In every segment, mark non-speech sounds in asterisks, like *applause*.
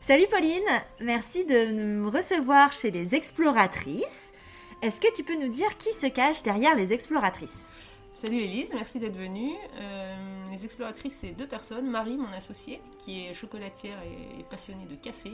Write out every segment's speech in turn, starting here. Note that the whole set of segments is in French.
Salut Pauline, merci de nous recevoir chez les exploratrices. Est-ce que tu peux nous dire qui se cache derrière les exploratrices? Salut Elise, merci d'être venue. Euh, les exploratrices, c'est deux personnes. Marie, mon associée, qui est chocolatière et passionnée de café.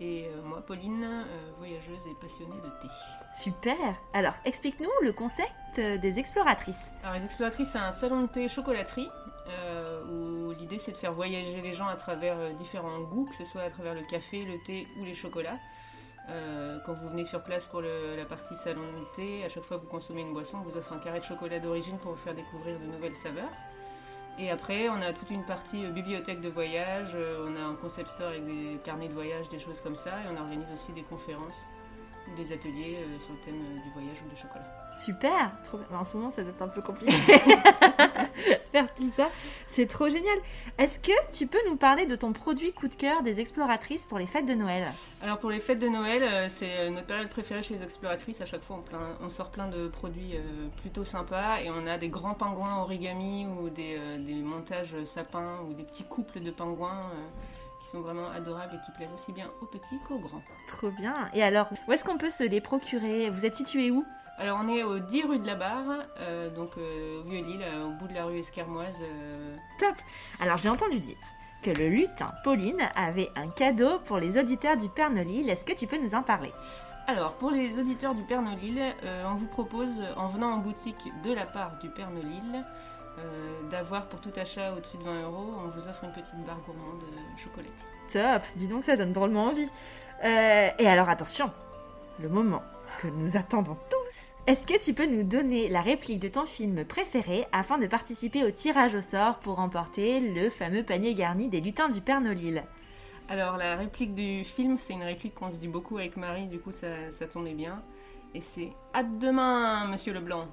Et euh, moi, Pauline, euh, voyageuse et passionnée de thé. Super Alors, explique-nous le concept des exploratrices. Alors, les exploratrices, c'est un salon de thé chocolaterie où l'idée c'est de faire voyager les gens à travers différents goûts, que ce soit à travers le café, le thé ou les chocolats. quand vous venez sur place pour la partie salon de thé, à chaque fois que vous consommez une boisson, on vous offre un carré de chocolat d'origine pour vous faire découvrir de nouvelles saveurs. Et après, on a toute une partie euh, bibliothèque de voyage, euh, on a un concept store avec des carnets de voyage, des choses comme ça, et on organise aussi des conférences des ateliers euh, sur le thème euh, du voyage ou du chocolat. Super trop... En ce moment, ça doit être un peu compliqué. *laughs* *laughs* Faire tout ça, c'est trop génial. Est-ce que tu peux nous parler de ton produit coup de cœur des exploratrices pour les fêtes de Noël? Alors pour les fêtes de Noël, euh, c'est notre période préférée chez les exploratrices. À chaque fois, on, sort plein de produits plutôt sympas et on a des grands pingouins origami ou des, des montages sapins ou des petits couples de pingouins qui sont vraiment adorables et qui plaisent aussi bien aux petits qu'aux grands. Trop bien. Et alors, où est-ce qu'on peut se les procurer? Vous êtes situé où? Alors on est au 10 rue de la Barre, euh, donc euh, au Vieux-Lille, euh, au bout de la rue Esquermoise. Top Alors j'ai entendu dire que le lutin Pauline avait un cadeau pour les auditeurs du Père Nolil. Est-ce que tu peux nous en parler? Alors, pour les auditeurs du Père Nolil, on vous propose, en venant en boutique de la part du Père Nolil, euh, d'avoir pour tout achat au-dessus de 20 euros, on vous offre une petite barre gourmande de chocolat. Top Dis donc, ça donne drôlement envie. Euh, et alors attention, le moment que nous attendons tous. Est-ce que tu peux nous donner la réplique de ton film préféré afin de participer au tirage au sort pour remporter le fameux panier garni des lutins du Père Nolil Alors la réplique du film, c'est une réplique qu'on se dit beaucoup avec Marie, du coup ça, ça tombait bien. Et c'est À demain, monsieur Leblanc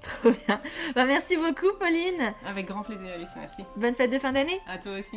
Trop bien. Bah, merci beaucoup, Pauline. Avec grand plaisir, Alice. Merci. Bonne fête de fin d'année. À toi aussi.